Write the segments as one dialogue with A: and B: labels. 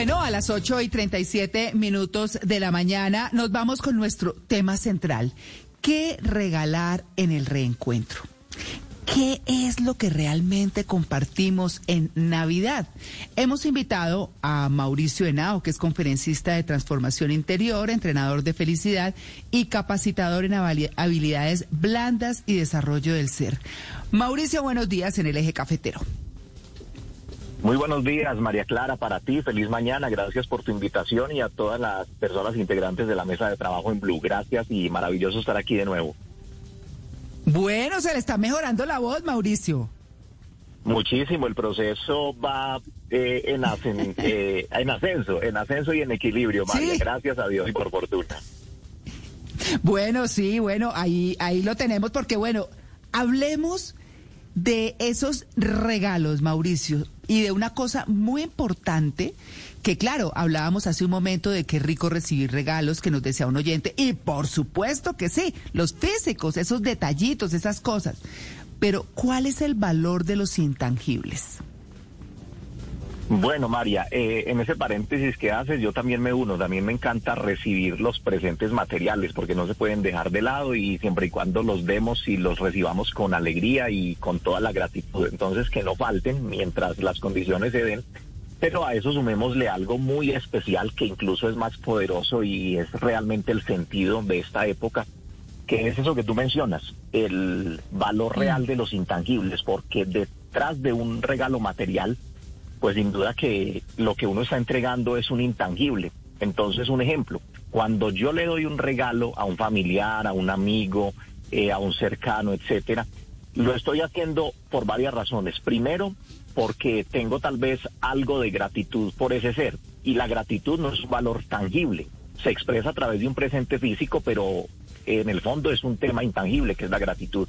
A: Bueno, a las 8 y 37 minutos de la mañana nos vamos con nuestro tema central. ¿Qué regalar en el reencuentro? ¿Qué es lo que realmente compartimos en Navidad? Hemos invitado a Mauricio Henao, que es conferencista de transformación interior, entrenador de felicidad y capacitador en habilidades blandas y desarrollo del ser. Mauricio, buenos días en el eje cafetero.
B: Muy buenos días, María Clara, para ti. Feliz mañana. Gracias por tu invitación y a todas las personas integrantes de la mesa de trabajo en Blue. Gracias y maravilloso estar aquí de nuevo.
A: Bueno, se le está mejorando la voz, Mauricio.
B: Muchísimo, el proceso va eh, en, eh, en, ascenso, en ascenso y en equilibrio, María. Gracias a Dios y por fortuna.
A: Bueno, sí, bueno, ahí, ahí lo tenemos porque, bueno, hablemos de esos regalos, Mauricio, y de una cosa muy importante que claro, hablábamos hace un momento de es rico recibir regalos que nos desea un oyente y por supuesto que sí, los físicos, esos detallitos, esas cosas. Pero ¿cuál es el valor de los intangibles?
B: Bueno, María, eh, en ese paréntesis que haces, yo también me uno. También me encanta recibir los presentes materiales porque no se pueden dejar de lado y siempre y cuando los demos y los recibamos con alegría y con toda la gratitud. Entonces, que no falten mientras las condiciones se den pero a eso sumémosle algo muy especial que incluso es más poderoso y es realmente el sentido de esta época, que es eso que tú mencionas, el valor real de los intangibles, porque detrás de un regalo material, pues sin duda que lo que uno está entregando es un intangible. Entonces, un ejemplo, cuando yo le doy un regalo a un familiar, a un amigo, eh, a un cercano, etcétera, lo estoy haciendo por varias razones. Primero, porque tengo tal vez algo de gratitud por ese ser. Y la gratitud no es un valor tangible, se expresa a través de un presente físico, pero en el fondo es un tema intangible, que es la gratitud.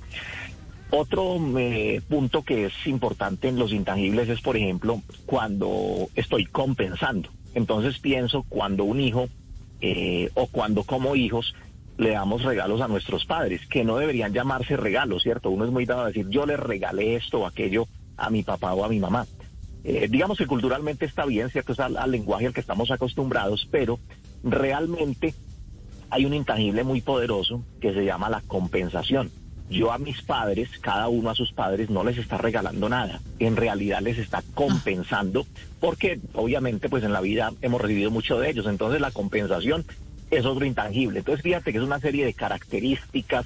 B: Otro eh, punto que es importante en los intangibles es, por ejemplo, cuando estoy compensando. Entonces pienso cuando un hijo eh, o cuando como hijos le damos regalos a nuestros padres, que no deberían llamarse regalos, ¿cierto? Uno es muy dado a decir, yo le regalé esto o aquello a mi papá o a mi mamá. Eh, digamos que culturalmente está bien, ¿cierto? Es al, lenguaje al que estamos acostumbrados, pero realmente hay un intangible muy poderoso que se llama la compensación. Yo a mis padres, cada uno a sus padres, no les está regalando nada. En realidad les está compensando, porque obviamente pues en la vida hemos recibido mucho de ellos. Entonces la compensación es otro intangible. Entonces fíjate que es una serie de características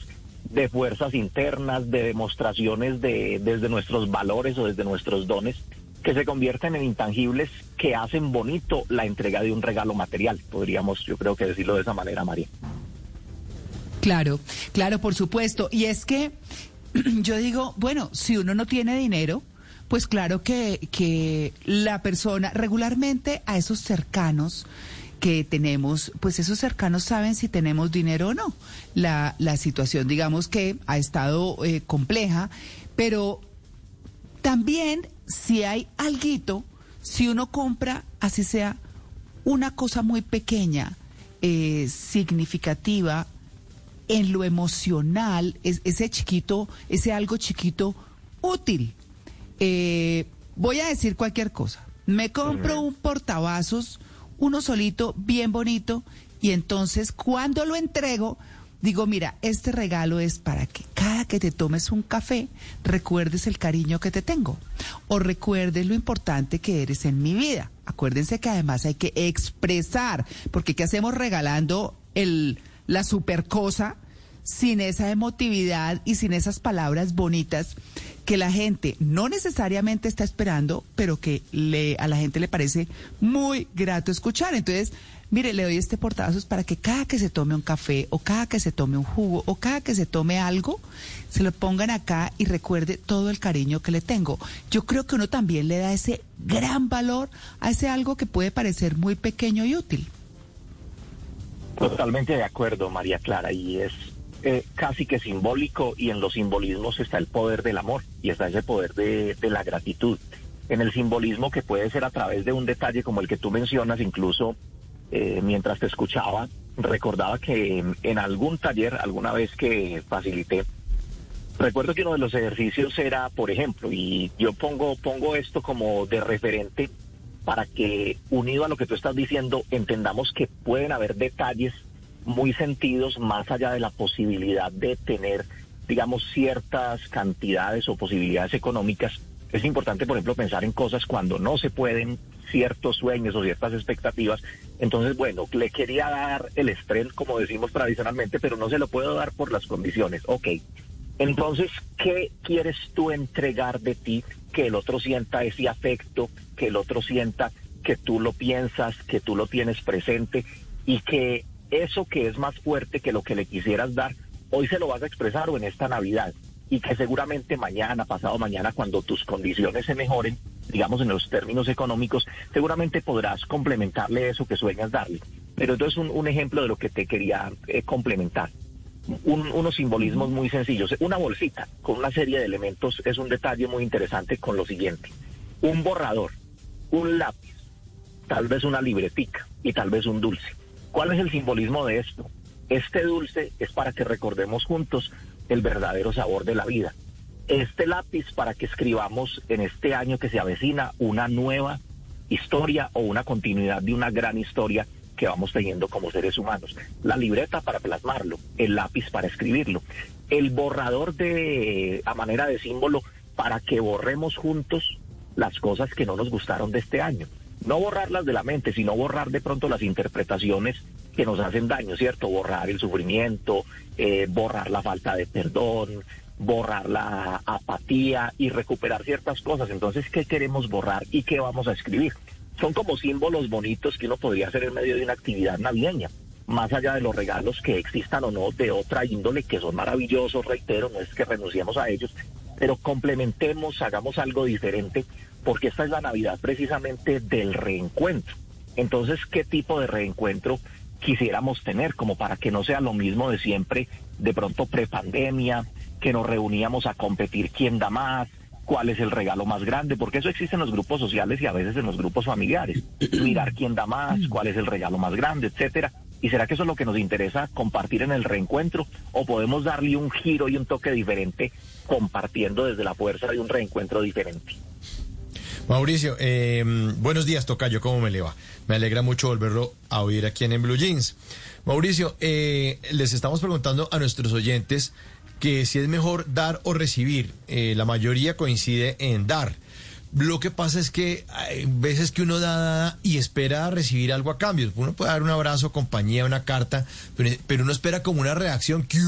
B: de fuerzas internas, de demostraciones de desde nuestros valores o desde nuestros dones que se convierten en intangibles que hacen bonito la entrega de un regalo material. Podríamos, yo creo que decirlo de esa manera, María.
A: Claro, claro, por supuesto. Y es que yo digo, bueno, si uno no tiene dinero, pues claro que, que la persona regularmente a esos cercanos, que tenemos, pues esos cercanos saben si tenemos dinero o no. La, la situación, digamos que ha estado eh, compleja, pero también si hay alguito, si uno compra, así sea, una cosa muy pequeña, eh, significativa, en lo emocional, es, ese chiquito, ese algo chiquito útil. Eh, voy a decir cualquier cosa. Me compro un portavasos uno solito, bien bonito, y entonces cuando lo entrego, digo, mira, este regalo es para que cada que te tomes un café recuerdes el cariño que te tengo o recuerdes lo importante que eres en mi vida. Acuérdense que además hay que expresar, porque ¿qué hacemos regalando el, la super cosa sin esa emotividad y sin esas palabras bonitas que la gente no necesariamente está esperando, pero que le, a la gente le parece muy grato escuchar. Entonces, mire, le doy este portazos para que cada que se tome un café o cada que se tome un jugo o cada que se tome algo, se lo pongan acá y recuerde todo el cariño que le tengo. Yo creo que uno también le da ese gran valor a ese algo que puede parecer muy pequeño y útil.
B: Totalmente de acuerdo, María Clara, y es eh, casi que simbólico y en los simbolismos está el poder del amor y está ese poder de, la gratitud. En el simbolismo que puede ser a través de un detalle como el que tú mencionas, incluso eh, mientras te escuchaba, recordaba que en, algún taller, alguna vez que facilité, recuerdo que uno de los ejercicios era, por ejemplo, y yo pongo, pongo esto como de referente para que, unido a lo que tú estás diciendo, entendamos que pueden haber detalles muy sentidos más allá de la posibilidad de tener, digamos, ciertas cantidades o posibilidades económicas. Es importante, por ejemplo, pensar en cosas cuando no se pueden ciertos sueños o ciertas expectativas. Entonces, bueno, le quería dar el estrés, como decimos tradicionalmente, pero no se lo puedo dar por las condiciones. Ok. Entonces, ¿qué quieres tú entregar de ti? Que el otro sienta ese afecto, que el otro sienta que tú lo piensas, que tú lo tienes presente y que eso que es más fuerte que lo que le quisieras dar, hoy se lo vas a expresar o en esta Navidad. Y que seguramente mañana, pasado mañana, cuando tus condiciones se mejoren, digamos en los términos económicos, seguramente podrás complementarle eso que sueñas darle. Pero entonces un, un ejemplo de lo que te quería eh, complementar. Unos simbolismos muy sencillos. Una bolsita con una serie de elementos es un detalle muy interesante con lo siguiente. Un borrador, un lápiz, tal vez una libretica y tal vez un dulce ¿Cuál es el simbolismo de esto? Este dulce es para que recordemos juntos el verdadero sabor de la vida. Este lápiz para que escribamos en este año que se avecina una nueva historia o una continuidad de una gran historia que vamos teniendo como seres humanos. La libreta para plasmarlo, el lápiz para escribirlo, el borrador de a manera de símbolo para que borremos juntos las cosas que no nos gustaron de este año no borrarlas de la mente, sino borrar de pronto las interpretaciones que nos hacen daño, ¿cierto? Borrar el sufrimiento, eh, borrar la falta de perdón, borrar la apatía y recuperar ciertas cosas. Entonces, ¿qué queremos borrar y qué vamos a escribir? Son como símbolos bonitos que uno podría hacer en medio de una actividad navideña, más allá de los regalos que existan o no de otra índole, que son maravillosos, reitero, no es que renunciemos a ellos, pero complementemos, hagamos algo diferente porque esta es la Navidad precisamente del reencuentro. Entonces, ¿qué tipo de reencuentro quisiéramos tener como para que no sea lo mismo de siempre, de pronto prepandemia, que nos reuníamos a competir quién da más, cuál es el regalo más grande, porque eso existe en los grupos sociales y a veces en los grupos familiares. Mirar quién da más, cuál es el regalo más grande, etcétera. ¿Y será que eso es lo que nos interesa compartir en el reencuentro? ¿O podemos darle un giro y un toque diferente compartiendo desde la fuerza de un reencuentro diferente?
C: Mauricio, eh, buenos días, Tocayo, ¿cómo me le va? Me alegra mucho volverlo a oír aquí en, Blue Jeans. Mauricio, eh, les estamos preguntando a nuestros oyentes que si es mejor dar o recibir. Eh, la mayoría coincide en dar. Lo que pasa es que hay veces que uno da, y espera recibir algo a cambio. Uno puede dar un abrazo, compañía, una carta, pero, uno espera como una reacción. que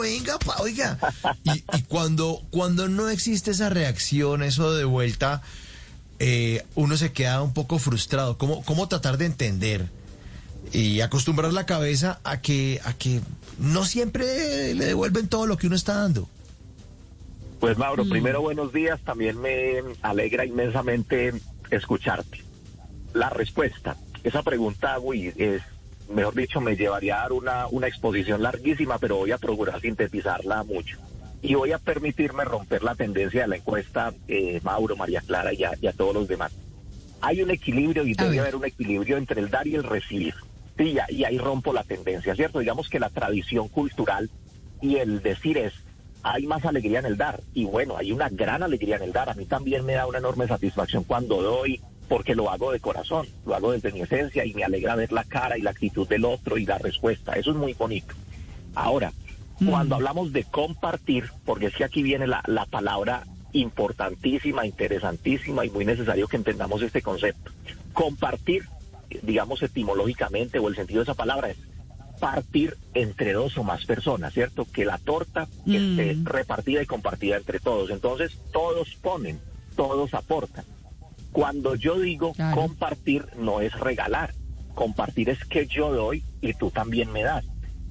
C: Venga, pa, oiga. Y, y, cuando, cuando no existe esa reacción, eso de vuelta, eh, uno se queda un poco frustrado. ¿Cómo, ¿Cómo tratar de entender y acostumbrar la cabeza a que, a que no siempre le devuelven todo lo que uno está dando?
B: Pues Mauro, mm. primero buenos días, también me alegra inmensamente escucharte. La respuesta, esa pregunta, uy, es, mejor dicho, me llevaría a dar una, una exposición larguísima, pero voy a procurar sintetizarla mucho y voy a permitirme romper la tendencia de la encuesta, eh, Mauro, María Clara y a, todos los demás. Hay un equilibrio y debe haber un equilibrio entre el dar y el recibir. Sí, y ahí rompo la tendencia, ¿cierto? Digamos que la tradición cultural y el decir es, hay más alegría en el dar. Y bueno, hay una gran alegría en el dar. A mí también me da una enorme satisfacción cuando doy, porque lo hago de corazón, lo hago desde mi esencia y me alegra ver la cara y la actitud del otro y la respuesta. Eso es muy bonito. Ahora, cuando mm. hablamos de compartir, porque es que aquí viene la, la palabra importantísima, interesantísima y muy necesario que entendamos este concepto. Compartir, digamos etimológicamente o el sentido de esa palabra es partir entre dos o más personas, ¿cierto? Que la torta esté repartida y compartida entre todos. Entonces, todos ponen, todos aportan. Cuando yo digo compartir, no es regalar. Compartir es que yo doy y tú también me das.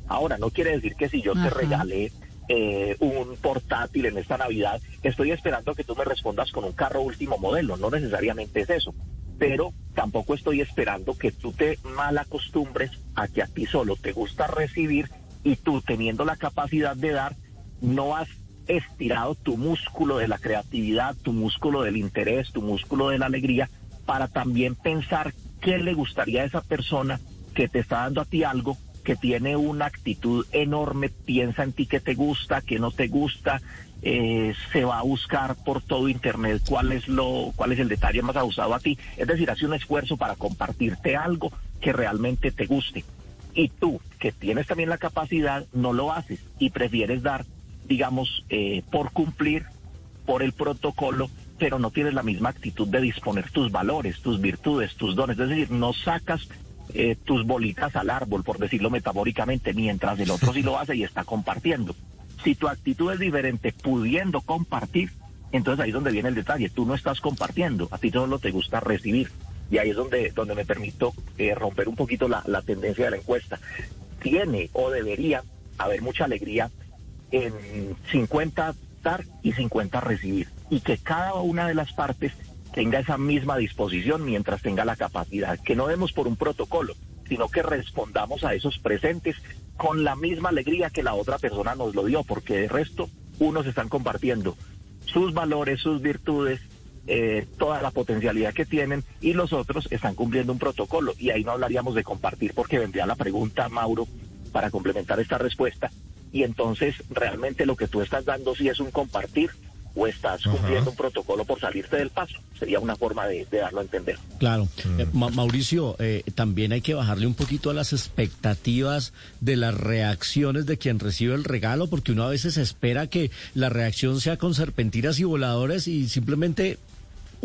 B: Ahora, no quiere decir que si yo te regalé eh, un portátil en esta Navidad, estoy esperando que tú me respondas con un carro último modelo. No necesariamente es eso. Pero tampoco estoy esperando que tú te mal acostumbres a que a ti solo te gusta recibir y tú teniendo la capacidad de dar, no has estirado tu músculo de la creatividad, tu músculo del interés, tu músculo de la alegría, para también pensar qué le gustaría a esa persona que te está dando a ti algo que tiene una actitud enorme, piensa en ti que te gusta, que no te gusta, eh, se va a buscar por todo internet cuál es lo, cuál es el detalle más abusado a ti. Es decir, hace un esfuerzo para compartirte algo que realmente te guste. Y tú, que tienes también la capacidad, no lo haces y prefieres dar, digamos, eh, por cumplir, por el protocolo, pero no tienes la misma actitud de disponer tus valores, tus virtudes, tus dones. Es decir, no sacas eh, tus bolitas al árbol, por decirlo metafóricamente, mientras el otro sí lo hace y está compartiendo. Si tu actitud es diferente, pudiendo compartir, entonces ahí es donde viene el detalle. Tú no estás compartiendo, a ti solo te gusta recibir. Y ahí es donde, donde me permito eh, romper un poquito la, la tendencia de la encuesta. Tiene o debería haber mucha alegría en 50 dar y 50 recibir. Y que cada una de las partes tenga esa misma disposición mientras tenga la capacidad, que no demos por un protocolo, sino que respondamos a esos presentes con la misma alegría que la otra persona nos lo dio, porque de resto unos están compartiendo sus valores, sus virtudes, eh, toda la potencialidad que tienen y los otros están cumpliendo un protocolo. Y ahí no hablaríamos de compartir porque vendría la pregunta, Mauro, para complementar esta respuesta. Y entonces realmente lo que tú estás dando sí es un compartir o estás cumpliendo un protocolo por salirte del paso. Sería una forma de, darlo a entender.
D: Claro. Eh, Mauricio, eh, también hay que bajarle un poquito a las expectativas de las reacciones de quien recibe el regalo, porque uno a veces espera que la reacción sea con serpentinas y voladores y simplemente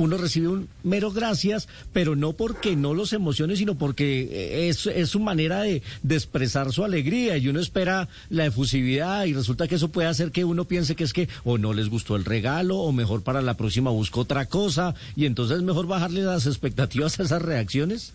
D: uno recibe un mero gracias, pero no porque no los emocione, sino porque es, es su manera de, expresar su alegría y uno espera la efusividad y resulta que eso puede hacer que uno piense que es que o no les gustó el regalo o mejor para la próxima busco otra cosa y entonces es mejor bajarle las expectativas a esas reacciones.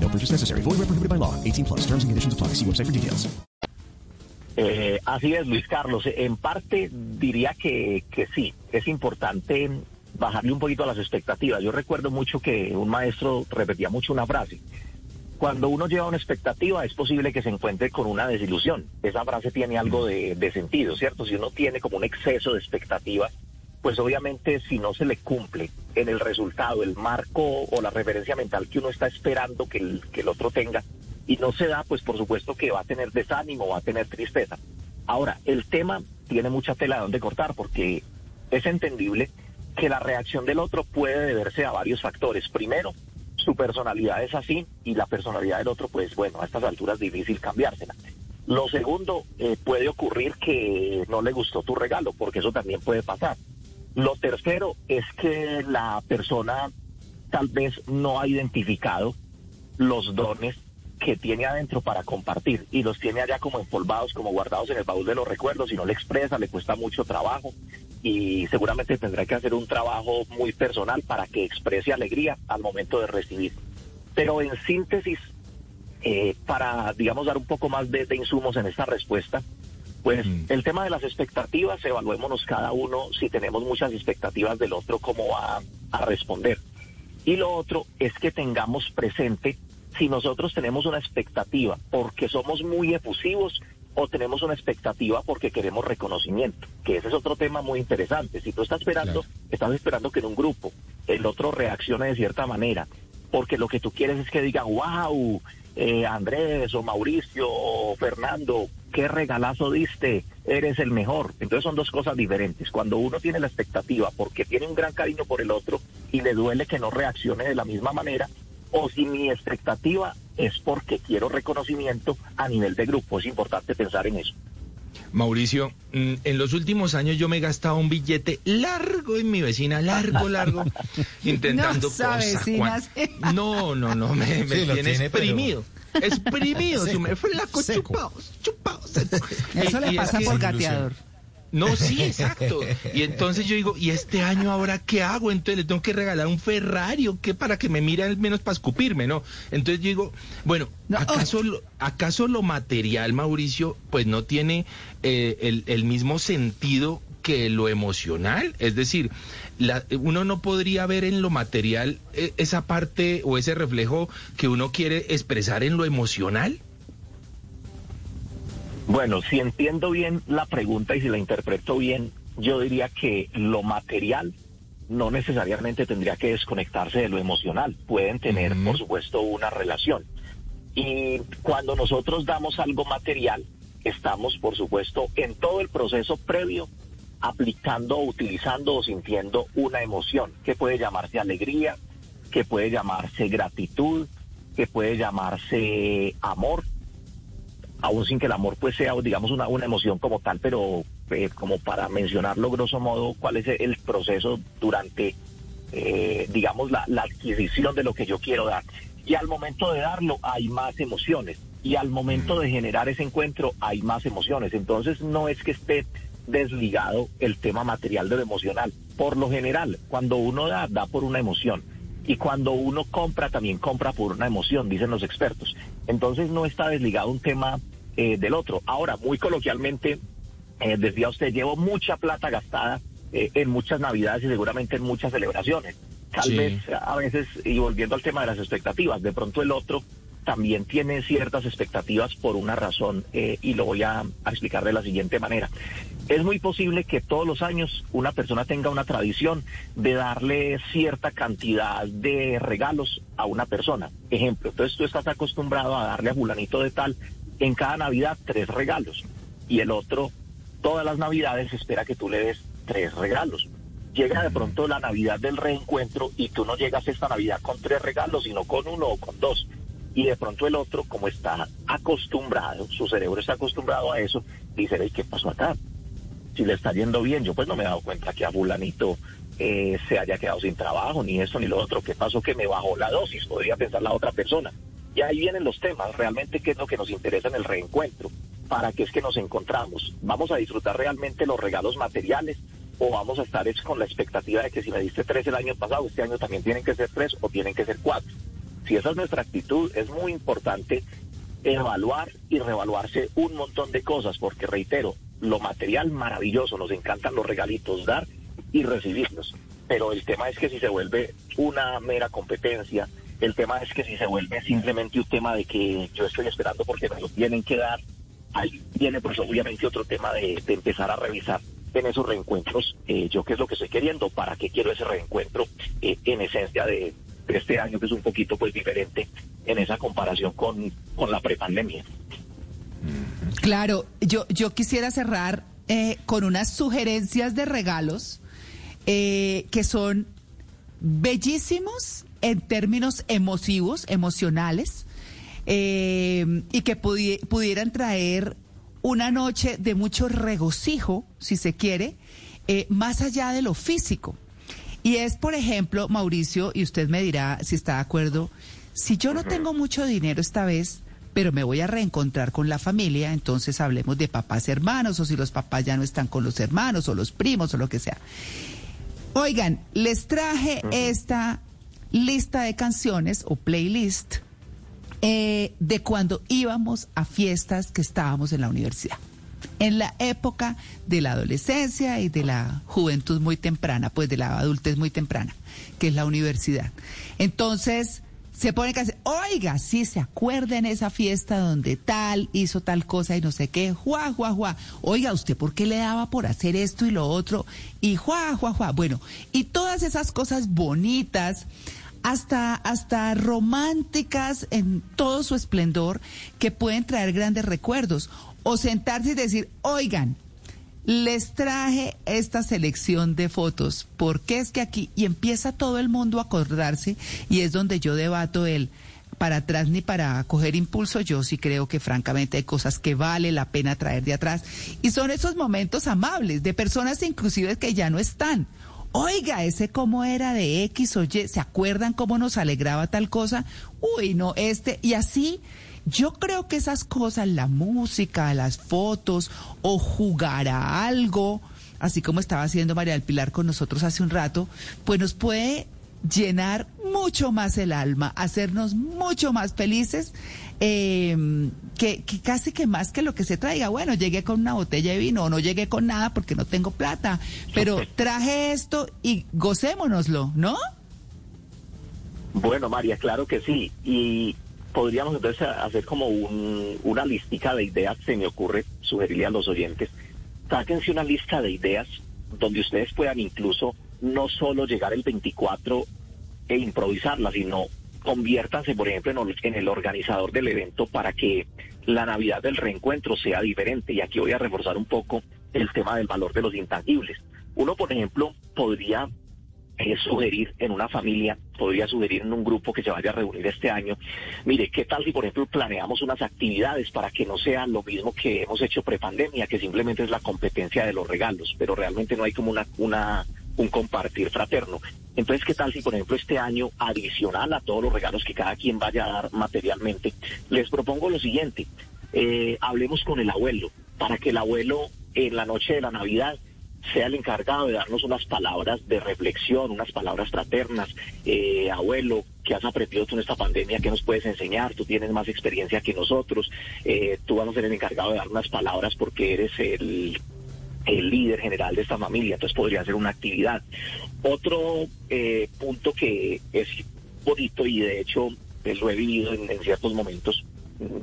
E: No purchase necessary. Void where prohibited by law. 18 plus. Terms and conditions apply. See website for details.
B: Así es, Luis Carlos. En parte diría que, que sí. Es importante bajarle un poquito a las expectativas. Yo recuerdo mucho que un maestro repetía mucho una frase. Cuando uno lleva una expectativa es posible que se encuentre con una desilusión. Esa frase tiene algo de, sentido, ¿cierto? Si uno tiene como un exceso de expectativas, pues obviamente si no se le cumple en el resultado, el marco o la referencia mental que uno está esperando que el, que el otro tenga, y no se da, pues por supuesto que va a tener desánimo, va a tener tristeza. Ahora, el tema tiene mucha tela de donde cortar porque es entendible que la reacción del otro puede deberse a varios factores. Primero, su personalidad es así y la personalidad del otro, pues bueno, a estas alturas difícil cambiársela. Lo segundo, eh, puede ocurrir que no le gustó tu regalo, porque eso también puede pasar. Lo tercero es que la persona tal vez no ha identificado los dones que tiene adentro para compartir y los tiene allá como empolvados, como guardados en el baúl de los recuerdos y no le expresa, le cuesta mucho trabajo y seguramente tendrá que hacer un trabajo muy personal para que exprese alegría al momento de recibir. Pero en síntesis, eh, para, digamos, dar un poco más de, insumos en esta respuesta, pues el tema de las expectativas, evaluémonos cada uno si tenemos muchas expectativas del otro, cómo va a responder. Y lo otro es que tengamos presente si nosotros tenemos una expectativa porque somos muy efusivos o tenemos una expectativa porque queremos reconocimiento, que ese es otro tema muy interesante. Si tú estás esperando, estás esperando que en un grupo el otro reaccione de cierta manera, porque lo que tú quieres es que diga, wow, eh, Andrés o Mauricio o Fernando qué regalazo diste, eres el mejor. Entonces son dos cosas diferentes. Cuando uno tiene la expectativa porque tiene un gran cariño por el otro y le duele que no reaccione de la misma manera, o si mi expectativa es porque quiero reconocimiento a nivel de grupo. Es importante pensar en eso.
F: Mauricio, mm, en los últimos años yo me he gastado un billete largo en mi vecina, largo, largo, intentando
A: No
F: cosas. No, no, no, me, me
C: Sí,
F: tiene
C: pero-
F: exprimido. Exprimido,
C: Seco,
F: me flaco,
C: seco.
F: chupados, chupados. seco.
A: Eso
F: Y-
A: le
F: y es
A: pasa
F: que-
A: por gateador.
F: No, sí, exacto. Y entonces yo digo, ¿y este año ahora qué hago? Entonces le tengo que regalar un Ferrari o qué para que me mire al menos para escupirme, ¿no? Entonces yo digo, bueno,
A: No,
F: ¿acaso, lo, ¿acaso lo material, Mauricio, pues no tiene eh, el, el mismo sentido que lo emocional? Es decir, la- uno no podría ver en lo material eh, esa parte o ese reflejo que uno quiere expresar en lo emocional.
B: Bueno, si entiendo bien la pregunta y si la interpreto bien, yo diría que lo material no necesariamente tendría que desconectarse de lo emocional. Pueden tener, por supuesto, una relación. Y cuando nosotros damos algo material, estamos, por supuesto, en todo el proceso previo aplicando, utilizando o sintiendo una emoción que puede llamarse alegría, que puede llamarse gratitud, que puede llamarse amor, aún sin que el amor pues sea, digamos, una, una emoción como tal, pero eh, como para mencionarlo grosso modo, cuál es el proceso durante, eh, digamos, la, la adquisición de lo que yo quiero dar. Y al momento de darlo hay más emociones. Y al momento de generar ese encuentro hay más emociones. Entonces no es que esté desligado el tema material de lo emocional. Por lo general, cuando uno da, da por una emoción. Y cuando uno compra, también compra por una emoción, dicen los expertos. Entonces no está desligado un tema eh, del otro. Ahora, muy coloquialmente, eh, decía usted, llevo mucha plata gastada eh, en muchas navidades y seguramente en muchas celebraciones. Tal
F: Sí.
B: vez a veces, y volviendo al tema de las expectativas, de pronto el otro también tiene ciertas expectativas por una razón eh, y lo voy a, explicar de la siguiente manera. Es muy posible que todos los años una persona tenga una tradición de darle cierta cantidad de regalos a una persona. Ejemplo, entonces tú estás acostumbrado a darle a fulanito de tal en cada Navidad tres regalos y el otro todas las Navidades espera que tú le des tres regalos. Llega de pronto la Navidad del reencuentro y tú no llegas esta Navidad con tres regalos, sino con uno o con dos. Y de pronto el otro, como está acostumbrado, su cerebro está acostumbrado a eso, dice, "Ey, ¿qué pasó acá? Si le está yendo bien, yo pues no me he dado cuenta que a fulanito eh, se haya quedado sin trabajo, ni esto ni lo otro. ¿Qué pasó? Que me bajó la dosis, podría pensar la otra persona. Y ahí vienen los temas, realmente qué es lo que nos interesa en el reencuentro, para qué es que nos encontramos. ¿Vamos a disfrutar realmente los regalos materiales o vamos a estar es con la expectativa de que si me diste tres el año pasado, este año también tienen que ser tres o tienen que ser cuatro? Si esa es nuestra actitud, es muy importante evaluar y reevaluarse un montón de cosas, porque reitero, lo material maravilloso, nos encantan los regalitos, dar y recibirlos. Pero el tema es que si se vuelve una mera competencia, el tema es que si se vuelve simplemente un tema de que yo estoy esperando porque me lo tienen que dar, ahí viene pues obviamente otro tema de, de empezar a revisar en esos reencuentros, eh, yo qué es lo que estoy queriendo, para qué quiero ese reencuentro, eh, en esencia de, este año que es un poquito pues diferente en esa comparación con, con la prepandemia.
A: Claro, yo, yo quisiera cerrar eh, con unas sugerencias de regalos eh, que son bellísimos en términos emotivos, emocionales, eh, y que pudi- pudieran traer una noche de mucho regocijo, si se quiere, eh, más allá de lo físico. Y es, por ejemplo, Mauricio, y usted me dirá si está de acuerdo, si yo no tengo mucho dinero esta vez, pero me voy a reencontrar con la familia, entonces hablemos de papás hermanos, o si los papás ya no están con los hermanos, o los primos, o lo que sea. Oigan, les traje esta lista de canciones o playlist eh, de cuando íbamos a fiestas que estábamos en la universidad. En la época de la adolescencia y de la juventud muy temprana, pues de la adultez muy temprana, que es la universidad. Entonces, se pone que oiga, sí, se acuerdan esa fiesta donde tal hizo tal cosa y no sé qué, juá, juá, juá. Oiga, ¿usted por qué le daba por hacer esto y lo otro? Y juá, juá, juá. Bueno, y todas esas cosas bonitas hasta, hasta románticas en todo su esplendor que pueden traer grandes recuerdos. O sentarse y decir, oigan, les traje esta selección de fotos, porque es que aquí, y empieza todo el mundo a acordarse, y es donde yo debato el para atrás ni para coger impulso, yo sí creo que francamente hay cosas que vale la pena traer de atrás, y son esos momentos amables de personas inclusive que ya no están. Oiga, ese cómo era de X o Y, ¿se acuerdan cómo nos alegraba tal cosa? Uy, no, este, y así yo creo que esas cosas, la música, las fotos o jugar a algo, así como estaba haciendo María del Pilar con nosotros hace un rato, pues nos puede llenar mucho más el alma, hacernos mucho más felices, eh, que, que, casi que más que lo que se traiga. Bueno, llegué con una botella de vino o no llegué con nada porque no tengo plata, pero traje esto y gocémonoslo, ¿no?
B: Bueno, María, claro que sí. Y podríamos entonces hacer como un, una listica de ideas, se me ocurre sugerirle a los oyentes, sáquense una lista de ideas donde ustedes puedan incluso no solo llegar el 24 e improvisarla, sino conviértanse, por ejemplo, en, en el organizador del evento para que la Navidad del reencuentro sea diferente. Y aquí voy a reforzar un poco el tema del valor de los intangibles. Uno, por ejemplo, podría eh, sugerir en una familia, podría sugerir en un grupo que se vaya a reunir este año, mire, ¿qué tal si por ejemplo planeamos unas actividades para que no sea lo mismo que hemos hecho prepandemia, que simplemente es la competencia de los regalos, pero realmente no hay como una, una un compartir fraterno. Entonces, ¿qué tal si, por ejemplo, este año, adicional a todos los regalos que cada quien vaya a dar materialmente, les propongo lo siguiente, eh, hablemos con el abuelo, para que el abuelo en la noche de la Navidad sea el encargado de darnos unas palabras de reflexión, unas palabras fraternas. Eh, abuelo, ¿qué has aprendido tú en esta pandemia? ¿Qué nos puedes enseñar? Tú tienes más experiencia que nosotros. Eh, tú vas a ser el encargado de dar unas palabras porque eres el el líder general de esta familia, entonces podría ser una actividad. Otro eh, punto que es bonito y de hecho eh, lo he vivido en, en, ciertos momentos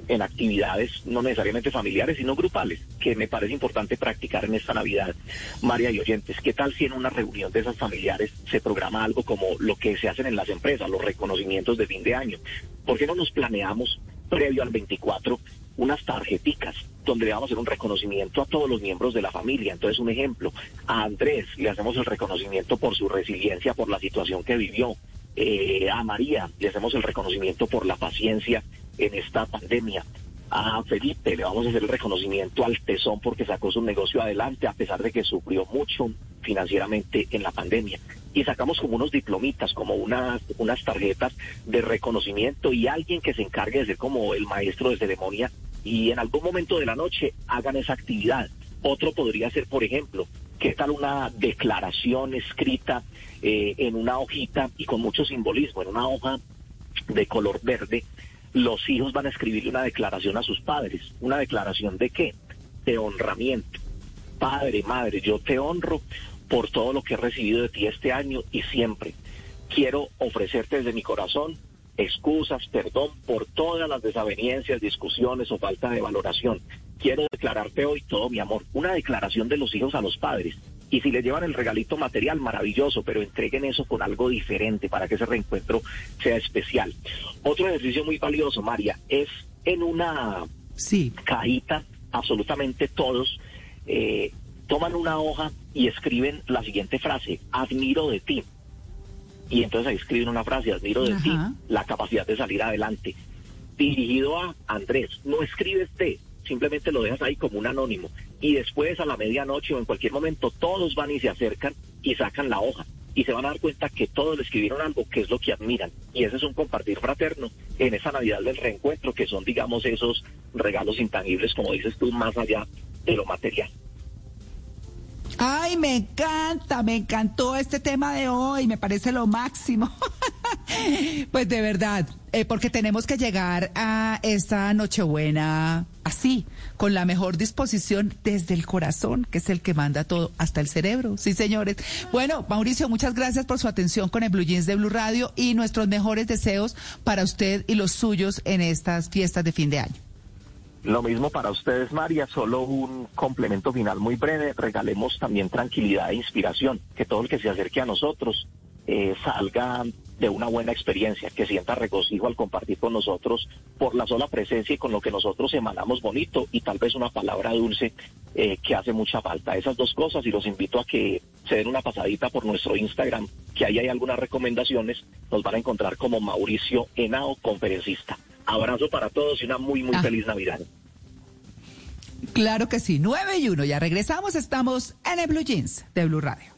B: en actividades no necesariamente familiares, sino grupales, que me parece importante practicar en esta Navidad. María y oyentes, ¿qué tal si en una reunión de esas familiares se programa algo como lo que se hacen en las empresas, los reconocimientos de fin de año? ¿Por qué no nos planeamos previo al 24 unas tarjeticas donde vamos a hacer un reconocimiento a todos los miembros de la familia. Entonces, un ejemplo, a Andrés le hacemos el reconocimiento por su resiliencia, por la situación que vivió. Eh, a María le hacemos el reconocimiento por la paciencia en esta pandemia. A Felipe le vamos a hacer el reconocimiento al tesón porque sacó su negocio adelante a pesar de que sufrió mucho financieramente en la pandemia. Y sacamos como unos diplomitas, como unas, unas tarjetas de reconocimiento y alguien que se encargue de ser como el maestro de ceremonia y en algún momento de la noche hagan esa actividad. Otro podría ser, por ejemplo, ¿qué tal una declaración escrita eh, en una hojita y con mucho simbolismo, en una hoja de color verde? Los hijos van a escribirle una declaración a sus padres. ¿Una declaración de qué? De honramiento. Padre, madre, yo te honro por todo lo que he recibido de ti este año y siempre. Quiero ofrecerte desde mi corazón excusas, perdón por todas las desavenencias, discusiones o falta de valoración. Quiero declararte hoy todo mi amor. Una declaración de los hijos a los padres. Y si les llevan el regalito material, maravilloso, pero entreguen eso con algo diferente para que ese reencuentro sea especial. Otro ejercicio muy valioso, María, es en una
A: sí.
B: cajita, absolutamente todos, eh, toman una hoja y escriben la siguiente frase, admiro de ti y entonces ahí escriben una frase, admiro de ti la capacidad de salir adelante. Dirigido a Andrés, no escribes de, simplemente lo dejas ahí como un anónimo. Y después a la medianoche o en cualquier momento todos van y se acercan y sacan la hoja. Y se van a dar cuenta que todos le escribieron algo que es lo que admiran. Y ese es un compartir fraterno en esa Navidad del reencuentro, que son, digamos, esos regalos intangibles, como dices tú, más allá de lo material.
A: Ay, me encanta, me encantó este tema de hoy, me parece lo máximo. pues de verdad, eh, porque tenemos que llegar a esta Nochebuena así, con la mejor disposición desde el corazón, que es el que manda todo, hasta el cerebro. Sí, señores. Bueno, Mauricio, muchas gracias por su atención con el Blue Jeans de Blue Radio y nuestros mejores deseos para usted y los suyos en estas fiestas de fin de año.
B: Lo mismo para ustedes, María, solo un complemento final muy breve. Regalemos también tranquilidad e inspiración, que todo el que se acerque a nosotros eh, salga de una buena experiencia, que sienta regocijo al compartir con nosotros por la sola presencia y con lo que nosotros emanamos bonito y tal vez una palabra dulce eh, que hace mucha falta. Esas dos cosas y los invito a que se den una pasadita por nuestro Instagram, que ahí hay algunas recomendaciones. Nos van a encontrar como Mauricio Henao, conferencista. Abrazo para todos y una muy, muy
A: Ah.
B: feliz Navidad.
A: Claro que sí, 9 y 1. Ya regresamos, estamos en el Blue Jeans de Blue Radio.